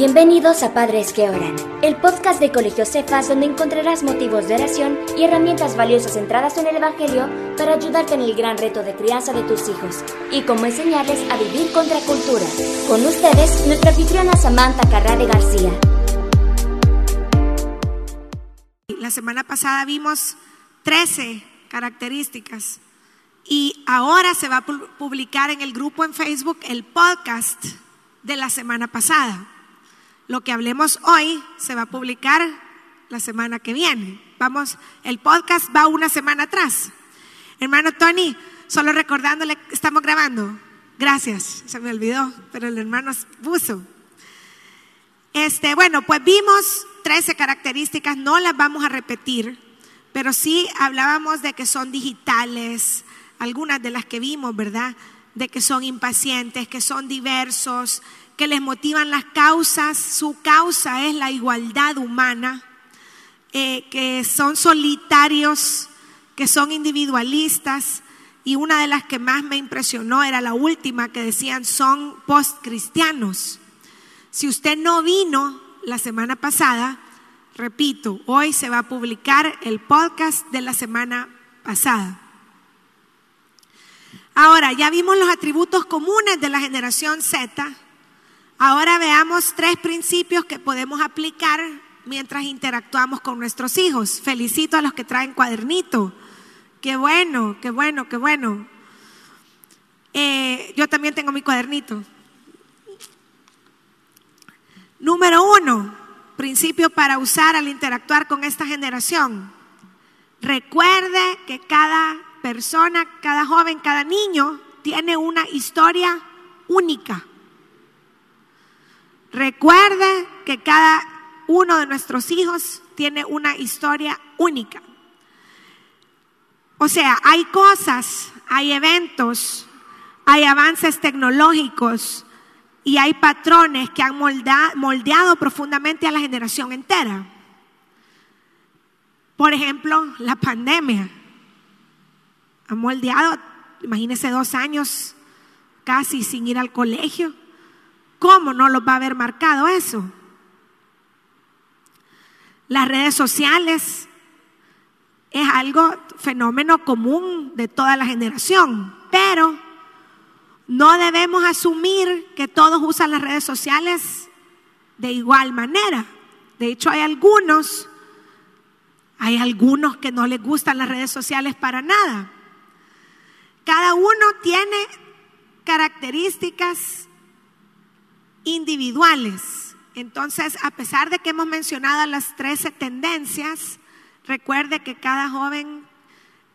Bienvenidos a Padres que Oran, el podcast de Colegio Cefas donde encontrarás motivos de oración y herramientas valiosas centradas en el Evangelio para ayudarte en el gran reto de crianza de tus hijos y cómo enseñarles a vivir contra cultura. Con ustedes, nuestra anfitriona Samantha Carrade García. La semana pasada vimos 13 características y ahora se va a publicar en el grupo en Facebook el podcast de la semana pasada. Lo que hablemos hoy se va a publicar la semana que viene. Vamos, el podcast va una semana atrás. Hermano Tony, solo recordándole, estamos grabando. Gracias, se me olvidó, pero el hermano puso. Este, bueno, pues vimos 13 características, no las vamos a repetir, pero sí hablábamos de que son digitales, algunas de las que vimos, ¿verdad? De que son impacientes, que son diversos, que les motivan las causas. Su causa es la igualdad humana, eh, que son solitarios, que son individualistas. Y una de las que más me impresionó era la última que decían son post-cristianos. Si usted no vino la semana pasada, repito, hoy se va a publicar el podcast de la semana pasada. Ahora, ya vimos los atributos comunes de la generación Z Ahora veamos tres principios que podemos aplicar mientras interactuamos con nuestros hijos. Felicito a los que traen cuadernito. Qué bueno, qué bueno, qué bueno. Eh, yo también tengo mi cuadernito. Número uno, principio para usar al interactuar con esta generación. Recuerde que cada persona, cada joven, cada niño tiene una historia única. Recuerde que cada uno de nuestros hijos tiene una historia única. O sea, hay cosas, hay eventos, hay avances tecnológicos y hay patrones que han moldeado, profundamente a la generación entera. Por ejemplo, la pandemia ha moldeado, imagínese dos años casi sin ir al colegio. ¿Cómo no los va a haber marcado eso? Las redes sociales es algo, fenómeno común de toda la generación, pero no debemos asumir que todos usan las redes sociales de igual manera. De hecho, hay algunos, hay algunos que no les gustan las redes sociales para nada. Cada uno tiene características individuales. Entonces, a pesar de que hemos mencionado las 13 tendencias, recuerde que cada joven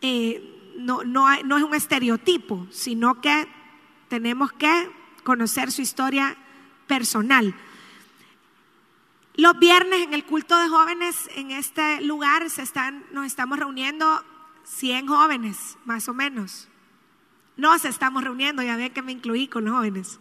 eh, no, no es un estereotipo, sino que tenemos que conocer su historia personal. Los viernes en el culto de jóvenes en este lugar se están, nos estamos reuniendo 100 jóvenes, más o menos. Nos estamos reuniendo, ya ven que me incluí con los jóvenes.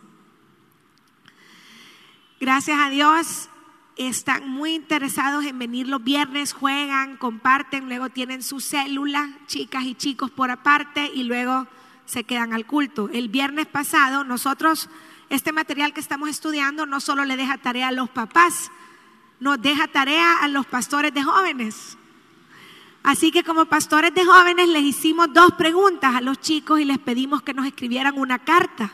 Gracias a Dios están muy interesados en venir los viernes, juegan, comparten, luego tienen su célula, chicas y chicos por aparte, y luego se quedan al culto. El viernes pasado nosotros, este material que estamos estudiando no solo le deja tarea a los papás, nos deja tarea a los pastores de jóvenes. Así que como pastores de jóvenes les hicimos dos preguntas a los chicos y les pedimos que nos escribieran una carta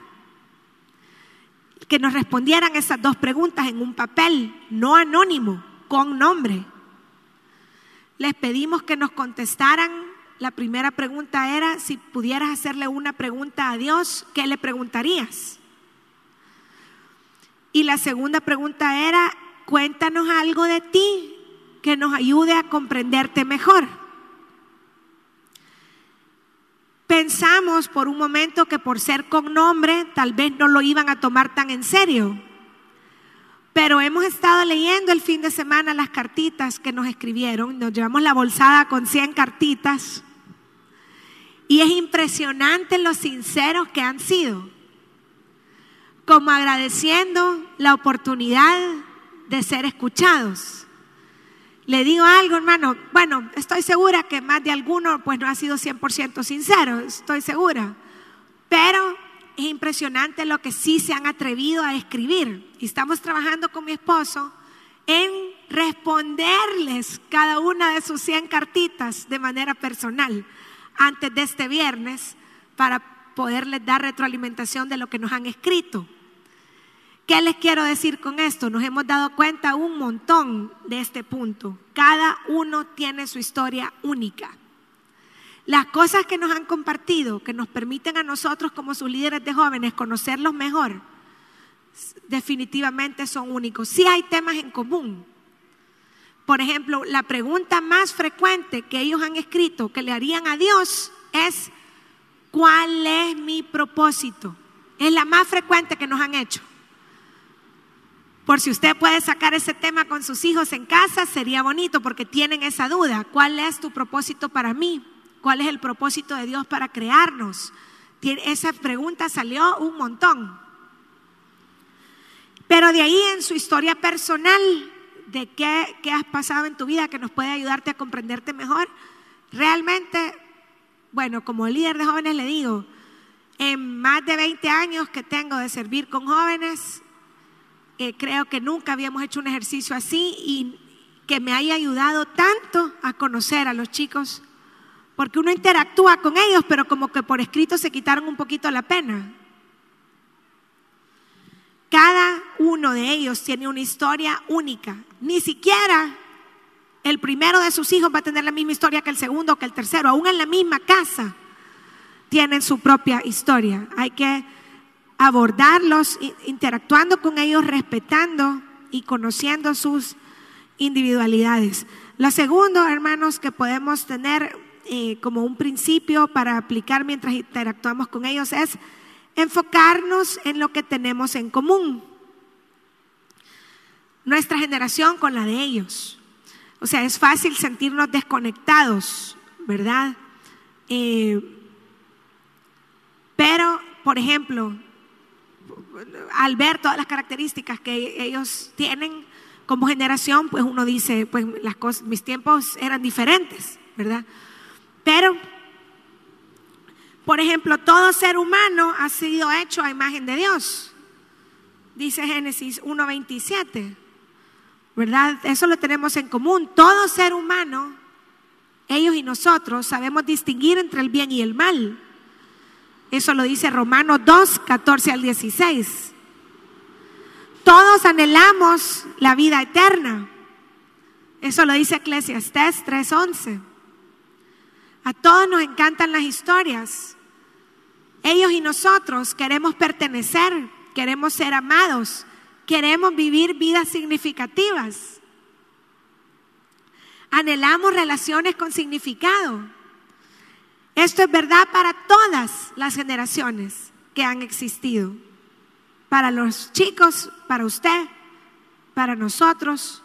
que nos respondieran esas dos preguntas en un papel, no anónimo, con nombre. Les pedimos que nos contestaran. La primera pregunta era, si pudieras hacerle una pregunta a Dios, ¿qué le preguntarías? Y la segunda pregunta era, cuéntanos algo de ti que nos ayude a comprenderte mejor. Pensamos por un momento que por ser con nombre tal vez no lo iban a tomar tan en serio. Pero hemos estado leyendo el fin de semana las cartitas que nos escribieron. Nos llevamos la bolsada con 100 cartitas. Y es impresionante lo sinceros que han sido. Como agradeciendo la oportunidad de ser escuchados. Le digo algo, hermano, bueno, estoy segura que más de alguno pues no ha sido 100% sincero, estoy segura. Pero es impresionante lo que sí se han atrevido a escribir. Y estamos trabajando con mi esposo en responderles cada una de sus 100 cartitas de manera personal antes de este viernes para poderles dar retroalimentación de lo que nos han escrito. ¿Qué les quiero decir con esto? Nos hemos dado cuenta un montón de este punto. Cada uno tiene su historia única. Las cosas que nos han compartido, que nos permiten a nosotros como sus líderes de jóvenes conocerlos mejor, definitivamente son únicos. Sí hay temas en común. Por ejemplo, la pregunta más frecuente que ellos han escrito que le harían a Dios es, ¿cuál es mi propósito? Es la más frecuente que nos han hecho. Por si usted puede sacar ese tema con sus hijos en casa, sería bonito porque tienen esa duda. ¿Cuál es tu propósito para mí? ¿Cuál es el propósito de Dios para crearnos? Esa pregunta salió un montón. Pero de ahí en su historia personal, de qué, qué has pasado en tu vida que nos puede ayudarte a comprenderte mejor, realmente, bueno, como líder de jóvenes le digo, en más de 20 años que tengo de servir con jóvenes, creo que nunca habíamos hecho un ejercicio así y que me haya ayudado tanto a conocer a los chicos porque uno interactúa con ellos, pero como que por escrito se quitaron un poquito la pena. Cada uno de ellos tiene una historia única. Ni siquiera el primero de sus hijos va a tener la misma historia que el segundo o que el tercero. Aún en la misma casa tienen su propia historia. Hay que abordarlos interactuando con ellos, respetando y conociendo sus individualidades. Lo segundo, hermanos, que podemos tener eh, como un principio para aplicar mientras interactuamos con ellos es enfocarnos en lo que tenemos en común. Nuestra generación con la de ellos. O sea, es fácil sentirnos desconectados, ¿verdad? Eh, pero, por ejemplo, al ver todas las características que ellos tienen como generación, pues uno dice, pues las cosas, mis tiempos eran diferentes, ¿verdad? Pero, por ejemplo, todo ser humano ha sido hecho a imagen de Dios. Dice Génesis 1.27. ¿Verdad? Eso lo tenemos en común. Todo ser humano, ellos y nosotros, sabemos distinguir entre el bien y el mal. Eso lo dice Romanos 2, 14 al 16. Todos anhelamos la vida eterna. Eso lo dice Eclesiastés 3:11. A todos nos encantan las historias. Ellos y nosotros queremos pertenecer, queremos ser amados, queremos vivir vidas significativas. Anhelamos relaciones con significado. Esto es verdad para todas las generaciones que han existido. Para los chicos, para usted, para nosotros,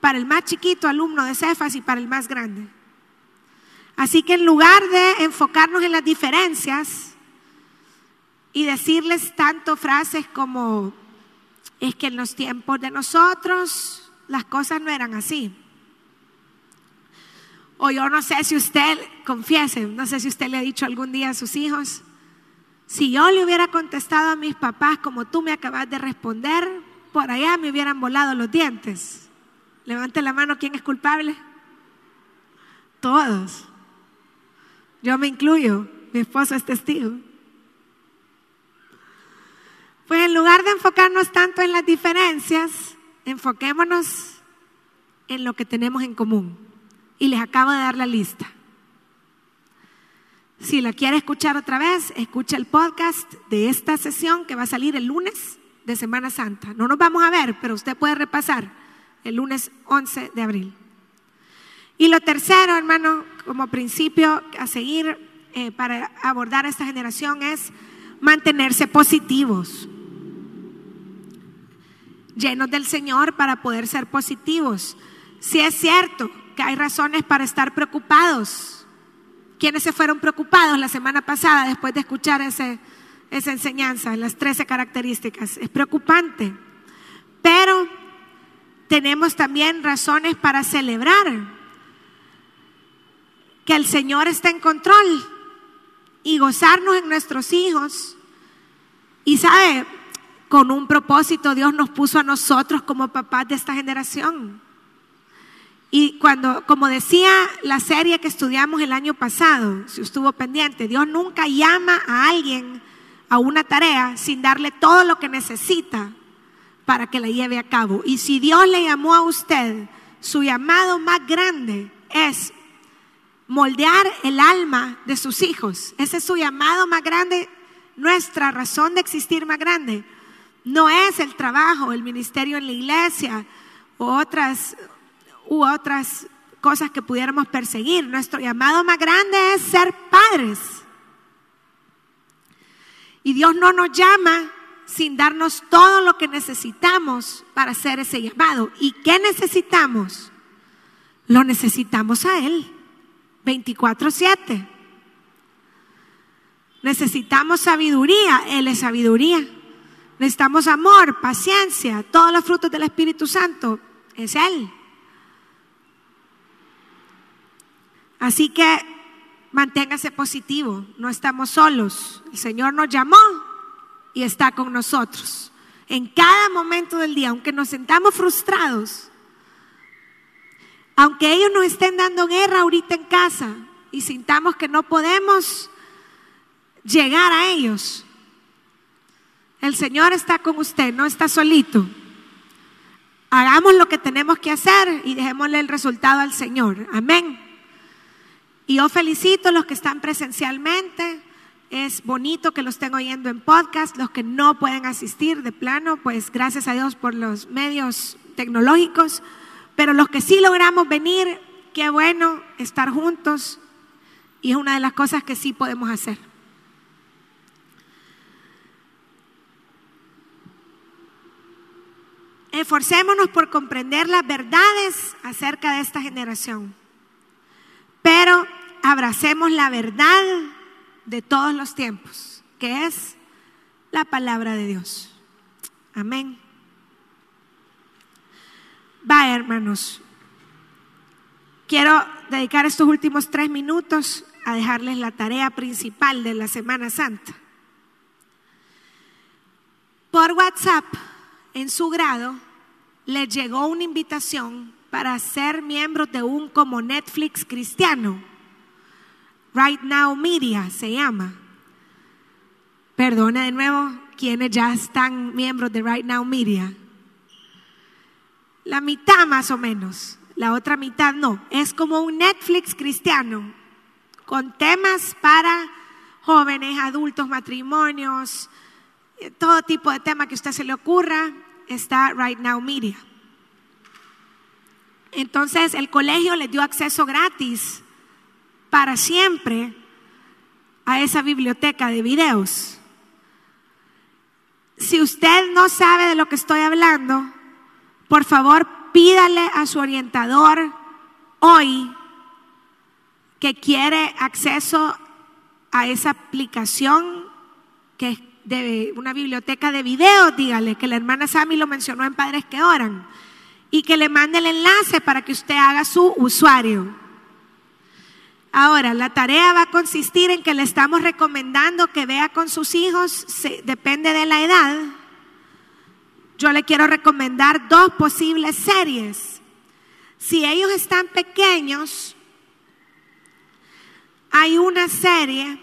para el más chiquito alumno de Cefas y para el más grande. Así que en lugar de enfocarnos en las diferencias y decirles tanto frases como, es que en los tiempos de nosotros las cosas no eran así. O yo no sé si usted, confiese, no sé si usted le ha dicho algún día a sus hijos, si yo le hubiera contestado a mis papás como tú me acabas de responder, por allá me hubieran volado los dientes. Levante la mano, ¿quién es culpable? Todos. Yo me incluyo, mi esposo es testigo. Pues en lugar de enfocarnos tanto en las diferencias, enfoquémonos en lo que tenemos en común. Y les acabo de dar la lista. Si la quiere escuchar otra vez, escucha el podcast de esta sesión que va a salir el lunes de Semana Santa. No nos vamos a ver, pero usted puede repasar el lunes 11 de abril. Y lo tercero, hermano, como principio a seguir eh, para abordar a esta generación es mantenerse positivos, llenos del Señor para poder ser positivos. Si es cierto hay razones para estar preocupados, ¿quiénes se fueron preocupados la semana pasada después de escuchar ese, esa enseñanza, las 13 características? Es preocupante, pero tenemos también razones para celebrar que el Señor está en control y gozarnos en nuestros hijos. Y sabe, con un propósito Dios nos puso a nosotros como papás de esta generación. Y cuando, como decía la serie que estudiamos el año pasado, si estuvo pendiente, Dios nunca llama a alguien a una tarea sin darle todo lo que necesita para que la lleve a cabo. Y si Dios le llamó a usted, su llamado más grande es moldear el alma de sus hijos. Ese es su llamado más grande, nuestra razón de existir más grande. No es el trabajo, el ministerio en la iglesia u otras, u otras cosas que pudiéramos perseguir. Nuestro llamado más grande es ser padres. Y Dios no nos llama sin darnos todo lo que necesitamos para hacer ese llamado. ¿Y qué necesitamos? Lo necesitamos a Él. 24/7. Necesitamos sabiduría, Él es sabiduría. Necesitamos amor, paciencia, todos los frutos del Espíritu Santo, es Él. Así que manténgase positivo, no estamos solos. El Señor nos llamó y está con nosotros. En cada momento del día, aunque nos sentamos frustrados, aunque ellos nos estén dando guerra ahorita en casa y sintamos que no podemos llegar a ellos, el Señor está con usted, no está solito. Hagamos lo que tenemos que hacer y dejémosle el resultado al Señor. Amén. Y yo felicito a los que están presencialmente. Es bonito que los estén oyendo en podcast. Los que no pueden asistir de plano, pues gracias a Dios por los medios tecnológicos. Pero los que sí logramos venir, qué bueno estar juntos y es una de las cosas que sí podemos hacer. Esforcémonos por comprender las verdades acerca de esta generación, pero abracemos la verdad de todos los tiempos, que es la palabra de Dios. Amén. Va, hermanos. Quiero dedicar estos últimos tres minutos a dejarles la tarea principal de la Semana Santa. Por WhatsApp, en su grado, les llegó una invitación para ser miembros de un como Netflix cristiano. Right Now Media se llama. Perdona de nuevo quienes ya están miembros de Right Now Media. La mitad más o menos, la otra mitad no. Es como un Netflix cristiano, con temas para jóvenes, adultos, matrimonios, todo tipo de tema que a usted se le ocurra, está Right Now Media. Entonces el colegio le dio acceso gratis para siempre a esa biblioteca de videos. Si usted no sabe de lo que estoy hablando, por favor pídale a su orientador hoy que quiere acceso a esa aplicación que es de una biblioteca de videos, dígale que la hermana Sami lo mencionó en Padres que Oran y que le mande el enlace para que usted haga su usuario. Ahora, la tarea va a consistir en que le estamos recomendando que vea con sus hijos, depende de la edad, yo le quiero recomendar dos posibles series. Si ellos están pequeños, hay una serie,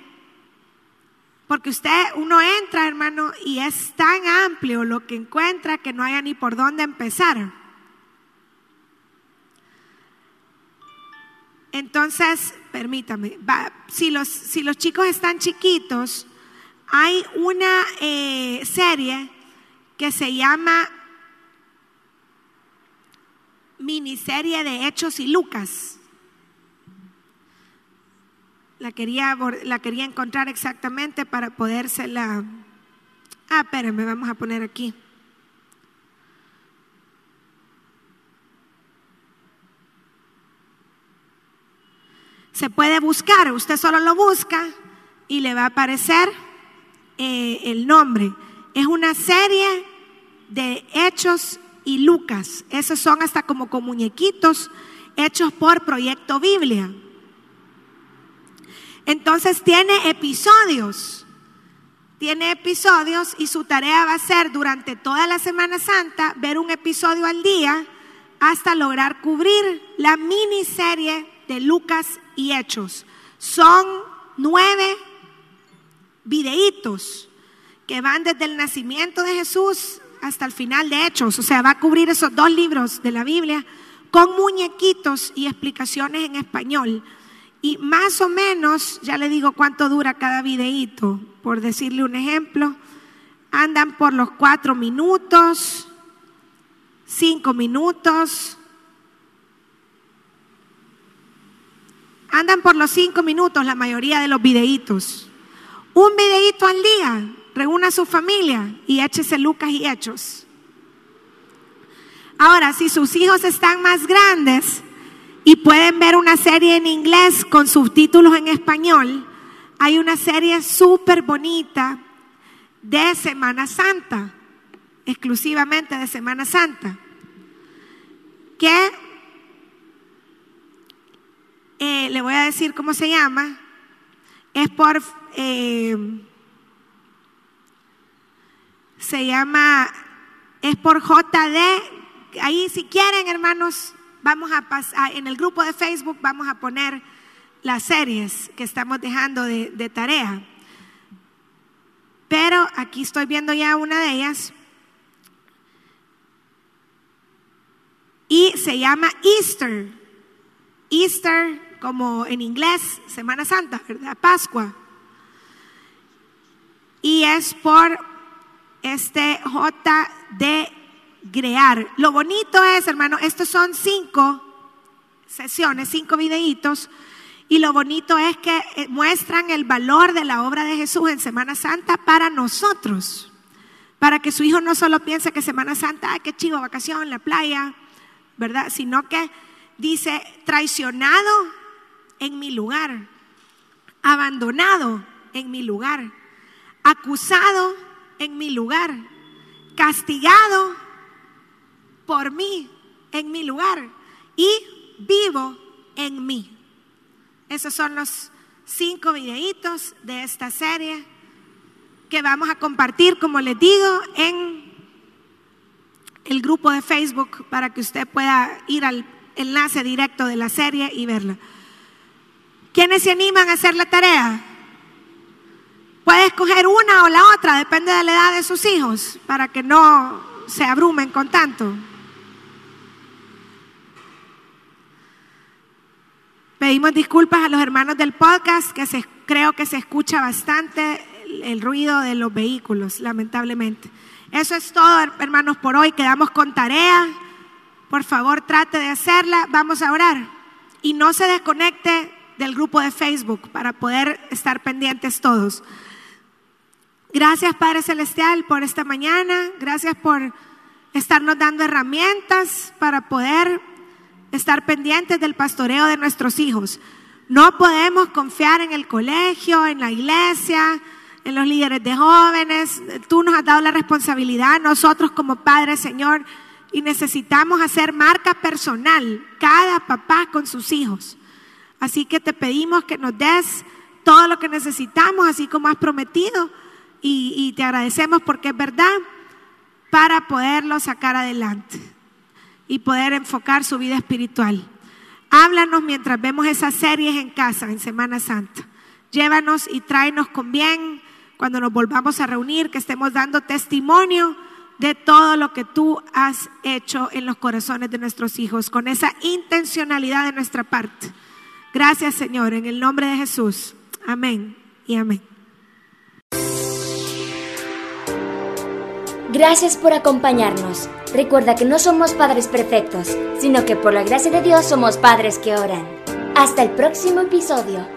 porque usted, uno entra, hermano, y es tan amplio lo que encuentra que no haya ni por dónde empezar. Entonces, permítame, si, los, si los chicos están chiquitos, hay una eh, serie que se llama miniserie de Hechos y Lucas. La quería, la quería encontrar exactamente para podérsela... Ah, espérenme, vamos a poner aquí. Se puede buscar, usted solo lo busca y le va a aparecer eh, el nombre. Es una serie de hechos y Lucas. Esos son hasta como con muñequitos hechos por Proyecto Biblia. Entonces tiene episodios. Tiene episodios y su tarea va a ser durante toda la Semana Santa ver un episodio al día hasta lograr cubrir la miniserie de Lucas y Hechos. Son nueve videitos que van desde el nacimiento de Jesús hasta el final de Hechos. O sea, va a cubrir esos dos libros de la Biblia con muñequitos y explicaciones en español. Y más o menos, ya le digo cuánto dura cada videíto, por decirle un ejemplo, andan por los cuatro minutos, cinco minutos, andan por los cinco minutos la mayoría de los videitos. Un videíto al día, reúna a su familia y échese Lucas y Hechos. Ahora, si sus hijos están más grandes y pueden ver una serie en inglés con subtítulos en español, hay una serie súper bonita de Semana Santa, exclusivamente de Semana Santa, que eh, le voy a decir cómo se llama, es por, eh, se llama, es por JD ahí si quieren, hermanos, vamos a pasar, en el grupo de Facebook vamos a poner las series que estamos dejando de, de tarea. Pero aquí estoy viendo ya una de ellas. Y se llama Easter. Easter, como en inglés, Semana Santa, ¿verdad? Pascua. Y es por este JD crear. Lo bonito es, hermano, estos son cinco sesiones, cinco videitos. Y lo bonito es que eh, muestran el valor de la obra de Jesús en Semana Santa para nosotros. Para que su hijo no solo piense que Semana Santa, ay, qué chivo, vacación la playa, ¿verdad? Sino que dice, traicionado en mi lugar, abandonado en mi lugar, acusado en mi lugar, castigado por mí, en mi lugar, y vivo en mí. Esos son los cinco videitos de esta serie que vamos a compartir, como les digo, en el grupo de Facebook para que usted pueda ir al enlace directo de la serie y verla. ¿Quiénes se animan a hacer la tarea? Puede escoger una o la otra, depende de la edad de sus hijos, para que no se abrumen con tanto. Pedimos disculpas a los hermanos del podcast, que se, creo que se escucha bastante el, ruido de los vehículos, lamentablemente. Eso es todo, hermanos, por hoy. Quedamos con tarea. Por favor, trate de hacerla. Vamos a orar. Y no se desconecte del grupo de Facebook para poder estar pendientes todos. Gracias, Padre Celestial, por esta mañana. Gracias por estarnos dando herramientas para poder estar pendientes del pastoreo de nuestros hijos. No podemos confiar en el colegio, en la iglesia, en los líderes de jóvenes. Tú nos has dado la responsabilidad, nosotros como padres, Señor, y necesitamos hacer marca personal, cada papá con sus hijos. Así que te pedimos que nos des todo lo que necesitamos, así como has prometido, y, y te agradecemos porque es verdad, para poderlo sacar adelante y poder enfocar su vida espiritual. Háblanos mientras vemos esas series en casa en Semana Santa. Llévanos y tráenos con bien cuando nos volvamos a reunir, que estemos dando testimonio de todo lo que tú has hecho en los corazones de nuestros hijos, con esa intencionalidad de nuestra parte. Gracias Señor, en el nombre de Jesús. Amén y amén. Gracias por acompañarnos. Recuerda que no somos padres perfectos, sino que por la gracia de Dios somos padres que oran. Hasta el próximo episodio.